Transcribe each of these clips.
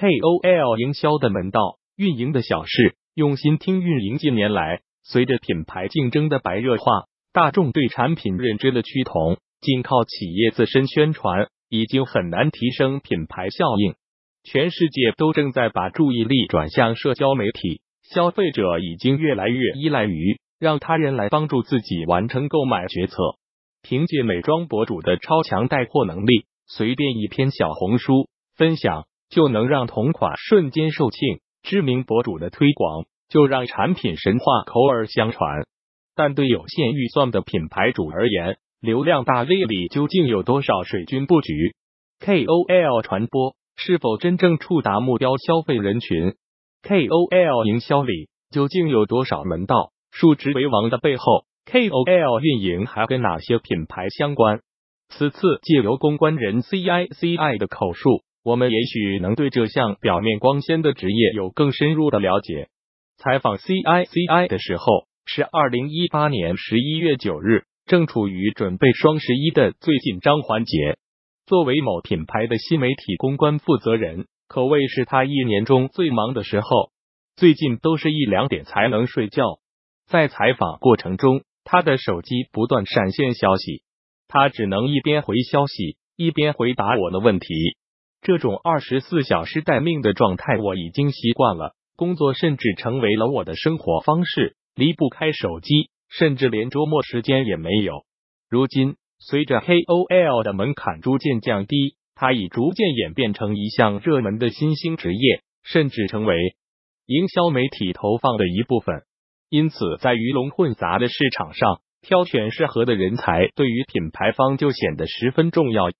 KOL 营销的门道，运营的小事，用心听运营。近年来，随着品牌竞争的白热化，大众对产品认知的趋同，仅靠企业自身宣传已经很难提升品牌效应。全世界都正在把注意力转向社交媒体，消费者已经越来越依赖于让他人来帮助自己完成购买决策。凭借美妆博主的超强带货能力，随便一篇小红书分享就能让同款瞬间售罄。知名博主的推广就让产品神话口耳相传。但对有限预算的品牌主而言，流量大 V 里究竟有多少水军布局？KOL 传播是否真正触达目标消费人群？KOL 营销里究竟有多少门道？数值为王的背后。KOL 运营还跟哪些品牌相关？此次借由公关人 CICI 的口述，我们也许能对这项表面光鲜的职业有更深入的了解。采访 CICI 的时候是二零一八年十一月九日，正处于准备双十一的最紧张环节。作为某品牌的新媒体公关负责人，可谓是他一年中最忙的时候。最近都是一两点才能睡觉。在采访过程中。他的手机不断闪现消息，他只能一边回消息一边回答我的问题。这种二十四小时待命的状态我已经习惯了，工作甚至成为了我的生活方式，离不开手机，甚至连周末时间也没有。如今，随着 KOL 的门槛逐渐降低，它已逐渐演变成一项热门的新兴职业，甚至成为营销媒体投放的一部分。因此，在鱼龙混杂的市场上，挑选适合的人才对于品牌方就显得十分重要。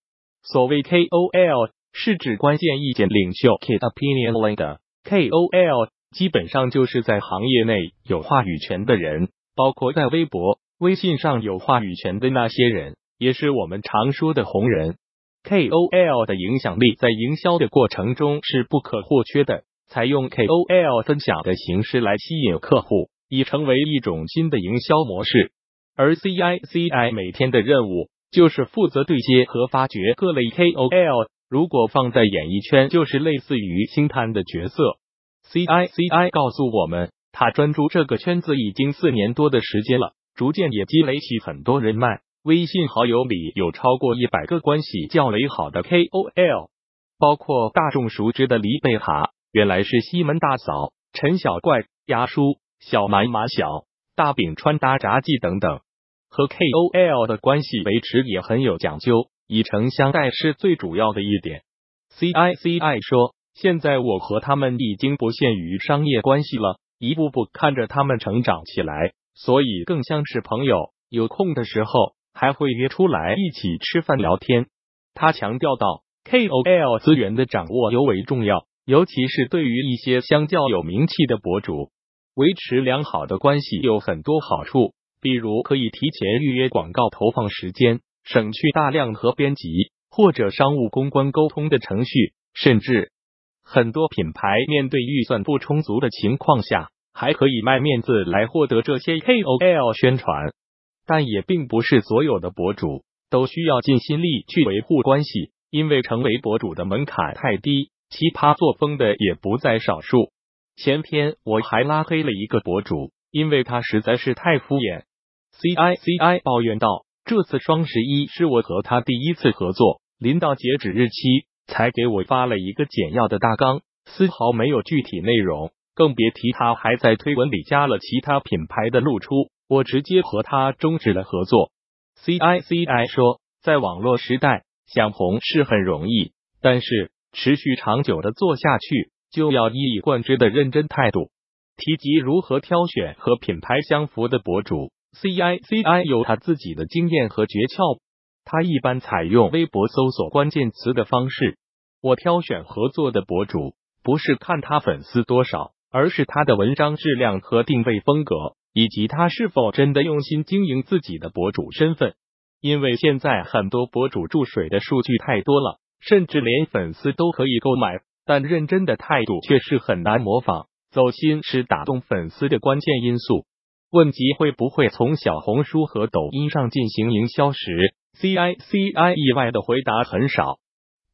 所谓 KOL 是指关键意见领袖 （Key Opinion Leader），KOL 基本上就是在行业内有话语权的人，包括在微博、微信上有话语权的那些人，也是我们常说的红人。KOL 的影响力在营销的过程中是不可或缺的，采用 KOL 分享的形式来吸引客户。已成为一种新的营销模式，而 CICI 每天的任务就是负责对接和发掘各类 KOL。如果放在演艺圈，就是类似于星探的角色。CICI 告诉我们，他专注这个圈子已经四年多的时间了，逐渐也积累起很多人脉。微信好友里有超过一百个关系较为好的 KOL，包括大众熟知的黎贝卡，原来是西门大嫂、陈小怪、牙叔。小蛮马小大饼穿搭杂技等等，和 KOL 的关系维持也很有讲究，以诚相待是最主要的一点。CICI 说，现在我和他们已经不限于商业关系了，一步步看着他们成长起来，所以更像是朋友。有空的时候还会约出来一起吃饭聊天。他强调到，KOL 资源的掌握尤为重要，尤其是对于一些相较有名气的博主。维持良好的关系有很多好处，比如可以提前预约广告投放时间，省去大量和编辑或者商务公关沟通的程序。甚至很多品牌面对预算不充足的情况下，还可以卖面子来获得这些 KOL 宣传。但也并不是所有的博主都需要尽心力去维护关系，因为成为博主的门槛太低，奇葩作风的也不在少数。前篇我还拉黑了一个博主，因为他实在是太敷衍。CICI 抱怨道：“这次双十一是我和他第一次合作，临到截止日期才给我发了一个简要的大纲，丝毫没有具体内容，更别提他还在推文里加了其他品牌的露出，我直接和他终止了合作。”CICI 说：“在网络时代，想红是很容易，但是持续长久的做下去。”就要一以贯之的认真态度。提及如何挑选和品牌相符的博主，CICI 有他自己的经验和诀窍。他一般采用微博搜索关键词的方式。我挑选合作的博主，不是看他粉丝多少，而是他的文章质量和定位风格，以及他是否真的用心经营自己的博主身份。因为现在很多博主注水的数据太多了，甚至连粉丝都可以购买。但认真的态度却是很难模仿，走心是打动粉丝的关键因素。问及会不会从小红书和抖音上进行营销时，CICI 意外的回答很少。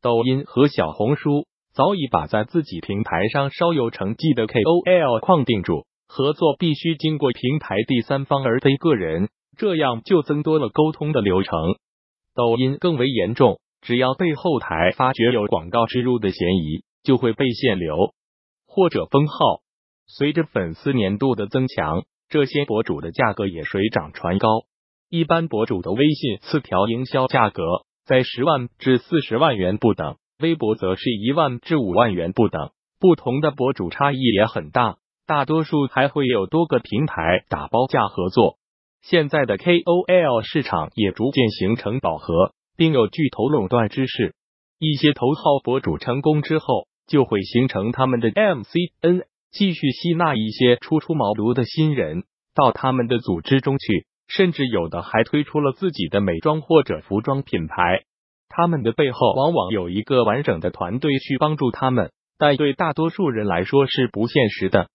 抖音和小红书早已把在自己平台上稍有成绩的 KOL 框定住，合作必须经过平台第三方而非个人，这样就增多了沟通的流程。抖音更为严重，只要被后台发觉有广告植入的嫌疑，就会被限流或者封号。随着粉丝粘度的增强，这些博主的价格也水涨船高。一般博主的微信次条营销价格在十万至四十万元不等。微博则是一万至五万元不等，不同的博主差异也很大，大多数还会有多个平台打包价合作。现在的 KOL 市场也逐渐形成饱和，并有巨头垄断之势。一些头号博主成功之后，就会形成他们的 MCN，继续吸纳一些初出茅庐的新人到他们的组织中去，甚至有的还推出了自己的美妆或者服装品牌。他们的背后往往有一个完整的团队去帮助他们，但对大多数人来说是不现实的。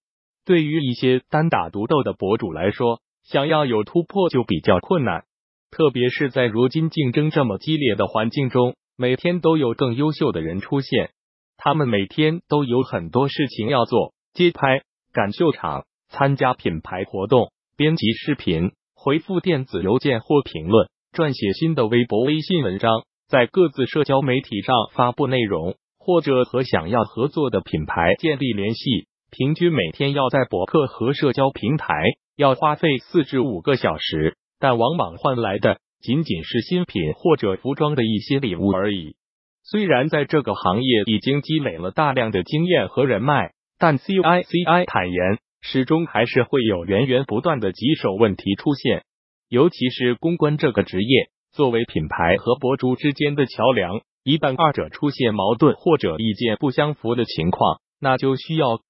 对于一些单打独斗的博主来说，想要有突破就比较困难。特别是在如今竞争这么激烈的环境中，每天都有更优秀的人出现，他们每天都有很多事情要做：接拍、赶秀场、参加品牌活动、编辑视频、回复电子邮件或评论、撰写新的微博、微信文章。在各自社交媒体上发布内容，或者和想要合作的品牌建立联系，平均每天要在博客和社交平台要花费四至五个小时，但往往换来的仅仅是新品或者服装的一些礼物而已。虽然在这个行业已经积累了大量的经验和人脉，但 CICI 坦言，始终还是会有源源不断的棘手问题出现，尤其是公关这个职业。作为品牌和博主之间的桥梁，一旦二者出现矛盾或者意见不相符的情况，那就需要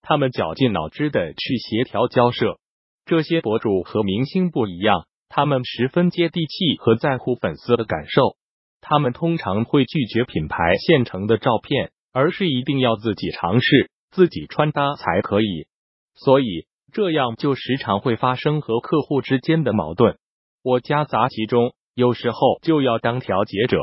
他们绞尽脑汁的去协调交涉。这些博主和明星不一样，他们十分接地气和在乎粉丝的感受。他们通常会拒绝品牌现成的照片，而是一定要自己尝试、自己穿搭才可以。所以这样就时常会发生和客户之间的矛盾。我夹杂其中。有时候就要当调解者。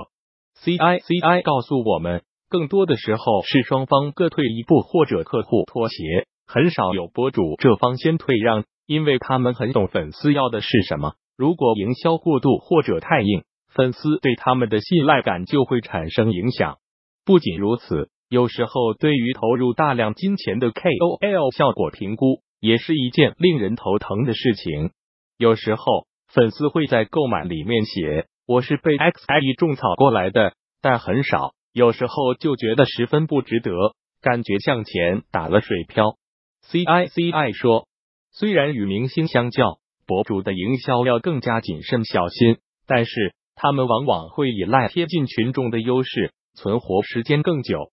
C I C I 告诉我们，更多的时候是双方各退一步，或者客户妥协，很少有博主这方先退让，因为他们很懂粉丝要的是什么。如果营销过度或者太硬，粉丝对他们的信赖感就会产生影响。不仅如此，有时候对于投入大量金钱的 K O L 效果评估，也是一件令人头疼的事情。有时候。粉丝会在购买里面写我是被 X I E 种草过来的，但很少，有时候就觉得十分不值得，感觉向前打了水漂。C I C I 说，虽然与明星相较，博主的营销要更加谨慎小心，但是他们往往会依赖贴近群众的优势，存活时间更久。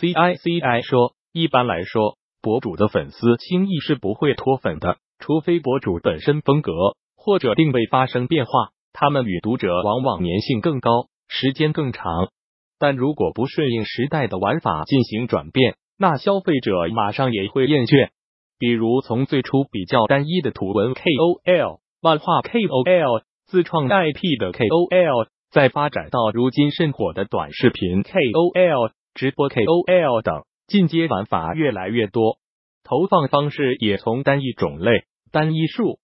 C I C I 说，一般来说，博主的粉丝轻易是不会脱粉的，除非博主本身风格。或者定位发生变化，他们与读者往往粘性更高，时间更长。但如果不顺应时代的玩法进行转变，那消费者马上也会厌倦。比如从最初比较单一的图文 KOL、漫画 KOL、自创 IP 的 KOL，再发展到如今甚火的短视频 KOL、直播 KOL 等，进阶玩法越来越多，投放方式也从单一种类、单一数。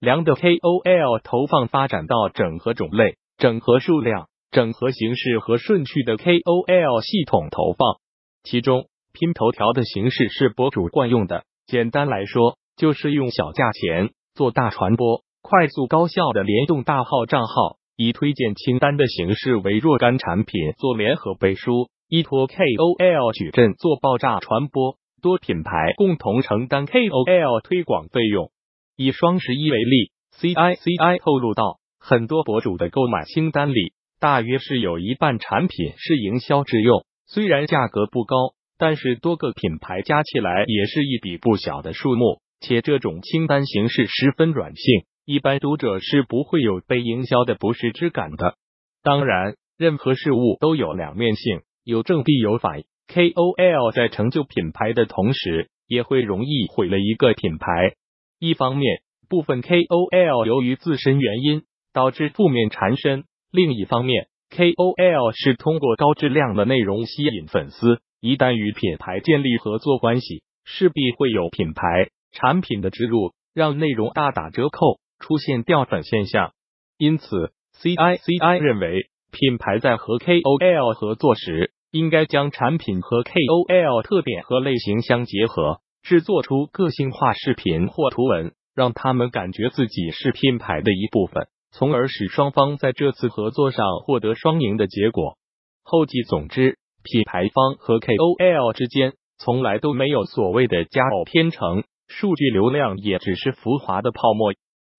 量的 KOL 投放发展到整合种类、整合数量、整合形式和顺序的 KOL 系统投放，其中拼头条的形式是博主惯用的。简单来说，就是用小价钱做大传播，快速高效的联动大号账号，以推荐清单的形式为若干产品做联合背书，依托 KOL 矩阵做爆炸传播，多品牌共同承担 KOL 推广费用。以双十一为例，CICI 透露到，很多博主的购买清单里，大约是有一半产品是营销之用。虽然价格不高，但是多个品牌加起来也是一笔不小的数目。且这种清单形式十分软性，一般读者是不会有被营销的不适之感的。当然，任何事物都有两面性，有正必有反。KOL 在成就品牌的同时，也会容易毁了一个品牌。一方面，部分 KOL 由于自身原因导致负面缠身；另一方面，KOL 是通过高质量的内容吸引粉丝，一旦与品牌建立合作关系，势必会有品牌产品的植入，让内容大打折扣，出现掉粉现象。因此，CICI 认为，品牌在和 KOL 合作时，应该将产品和 KOL 特点和类型相结合，制作出个性化视频或图文，让他们感觉自己是品牌的一部分，从而使双方在这次合作上获得双赢的结果。后继总之，品牌方和 KOL 之间从来都没有所谓的佳偶天成，数据流量也只是浮华的泡沫。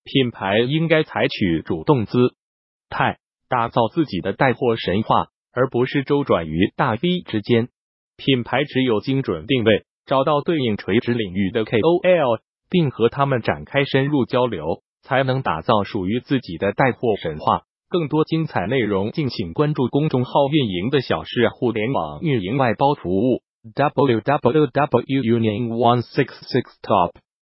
品牌应该采取主动姿态，打造自己的带货神话。而不是周转于大 V 之间，品牌只有精准定位，找到对应垂直领域的 KOL，并和他们展开深入交流，才能打造属于自己的带货神话。更多精彩内容，敬请关注公众号“运营的小事互联网运营外包服务 ”，www.unioneone six six top。